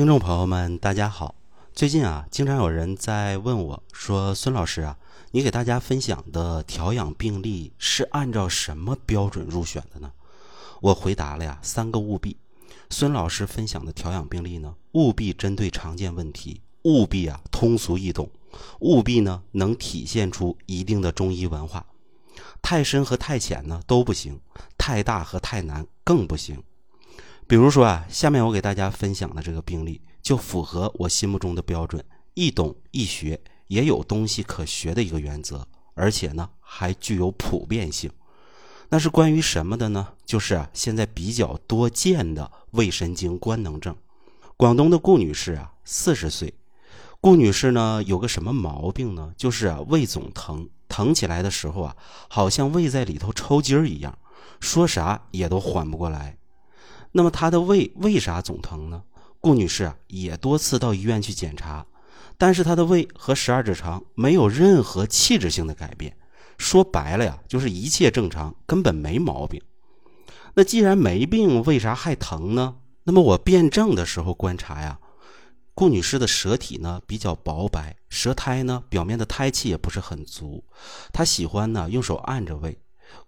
听众朋友们，大家好。最近啊，经常有人在问我说：“孙老师啊，你给大家分享的调养病例是按照什么标准入选的呢？”我回答了呀，三个务必。孙老师分享的调养病例呢，务必针对常见问题，务必啊通俗易懂，务必呢能体现出一定的中医文化。太深和太浅呢都不行，太大和太难更不行。比如说啊，下面我给大家分享的这个病例就符合我心目中的标准，易懂易学，也有东西可学的一个原则，而且呢还具有普遍性。那是关于什么的呢？就是啊，现在比较多见的胃神经官能症。广东的顾女士啊，四十岁，顾女士呢有个什么毛病呢？就是啊，胃总疼，疼起来的时候啊，好像胃在里头抽筋儿一样，说啥也都缓不过来。那么她的胃为啥总疼呢？顾女士啊，也多次到医院去检查，但是她的胃和十二指肠没有任何器质性的改变。说白了呀，就是一切正常，根本没毛病。那既然没病，为啥还疼呢？那么我辩证的时候观察呀，顾女士的舌体呢比较薄白，舌苔呢表面的胎气也不是很足。她喜欢呢用手按着胃。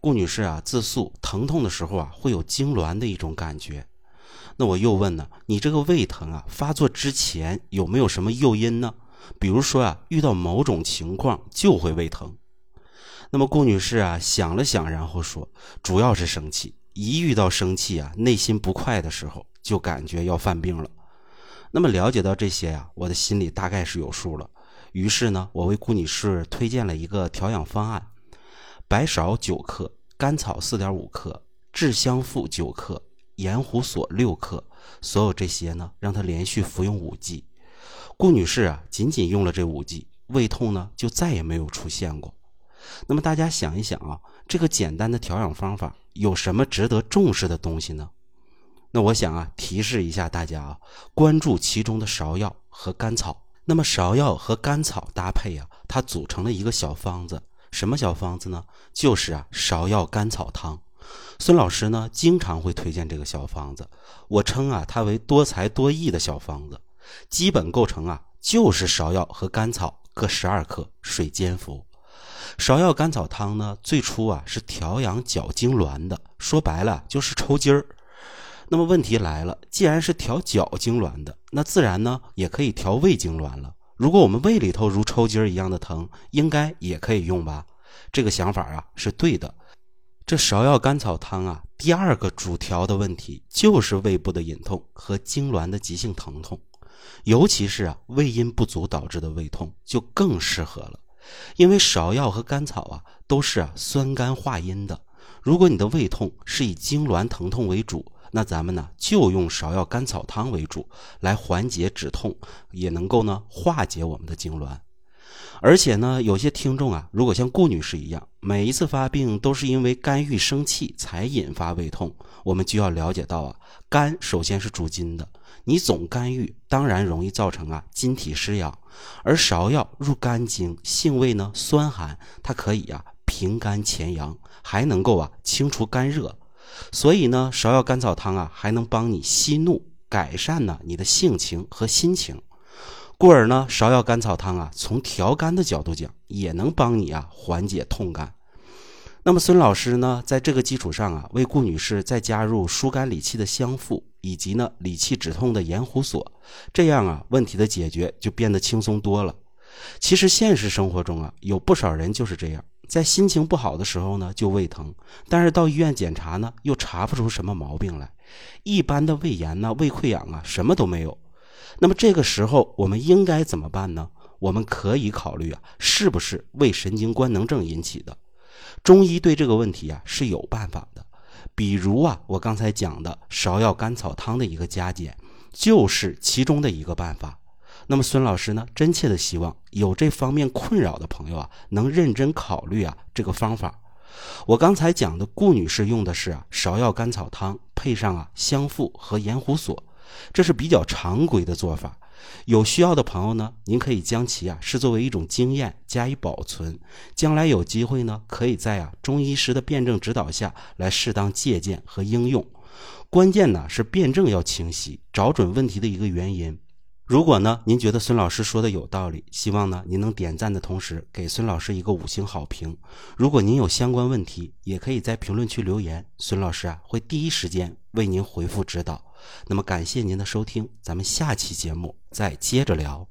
顾女士啊自诉疼痛的时候啊会有痉挛的一种感觉。那我又问呢，你这个胃疼啊发作之前有没有什么诱因呢？比如说啊遇到某种情况就会胃疼。那么顾女士啊想了想，然后说：“主要是生气，一遇到生气啊，内心不快的时候，就感觉要犯病了。”那么了解到这些呀，我的心里大概是有数了。于是呢，我为顾女士推荐了一个调养方案：白芍九克，甘草四点五克，制香附九克，盐胡索六克。所有这些呢，让她连续服用五剂。顾女士啊，仅仅用了这五剂，胃痛呢就再也没有出现过。那么大家想一想啊，这个简单的调养方法有什么值得重视的东西呢？那我想啊，提示一下大家啊，关注其中的芍药和甘草。那么芍药和甘草搭配啊，它组成了一个小方子。什么小方子呢？就是啊，芍药甘草汤。孙老师呢，经常会推荐这个小方子，我称啊，它为多才多艺的小方子。基本构成啊，就是芍药和甘草各十二克，水煎服。芍药甘草汤呢，最初啊是调养脚痉挛的，说白了就是抽筋儿。那么问题来了，既然是调脚痉挛的，那自然呢也可以调胃痉挛了。如果我们胃里头如抽筋儿一样的疼，应该也可以用吧？这个想法啊是对的。这芍药甘草汤啊，第二个主调的问题就是胃部的隐痛和痉挛的急性疼痛，尤其是啊胃阴不足导致的胃痛，就更适合了。因为芍药和甘草啊都是啊酸甘化阴的，如果你的胃痛是以痉挛疼痛为主，那咱们呢就用芍药甘草汤为主来缓解止痛，也能够呢化解我们的痉挛。而且呢，有些听众啊，如果像顾女士一样，每一次发病都是因为肝郁生气才引发胃痛，我们就要了解到啊，肝首先是主筋的。你总肝郁，当然容易造成啊筋体失养，而芍药入肝经，性味呢酸寒，它可以啊平肝潜阳，还能够啊清除肝热，所以呢芍药甘草汤啊还能帮你息怒，改善呢你的性情和心情，故而呢芍药甘草汤啊从调肝的角度讲，也能帮你啊缓解痛感。那么孙老师呢，在这个基础上啊，为顾女士再加入疏肝理气的香附，以及呢理气止痛的盐胡索，这样啊问题的解决就变得轻松多了。其实现实生活中啊，有不少人就是这样，在心情不好的时候呢就胃疼，但是到医院检查呢又查不出什么毛病来，一般的胃炎呢、胃溃疡啊什么都没有。那么这个时候我们应该怎么办呢？我们可以考虑啊，是不是胃神经官能症引起的？中医对这个问题啊是有办法的，比如啊，我刚才讲的芍药甘草汤的一个加减，就是其中的一个办法。那么孙老师呢，真切的希望有这方面困扰的朋友啊，能认真考虑啊这个方法。我刚才讲的顾女士用的是啊芍药甘草汤，配上啊香附和盐胡索，这是比较常规的做法。有需要的朋友呢，您可以将其啊视作为一种经验加以保存，将来有机会呢，可以在啊中医师的辩证指导下来适当借鉴和应用。关键呢是辩证要清晰，找准问题的一个原因。如果呢您觉得孙老师说的有道理，希望呢您能点赞的同时给孙老师一个五星好评。如果您有相关问题，也可以在评论区留言，孙老师啊会第一时间为您回复指导。那么感谢您的收听，咱们下期节目再接着聊。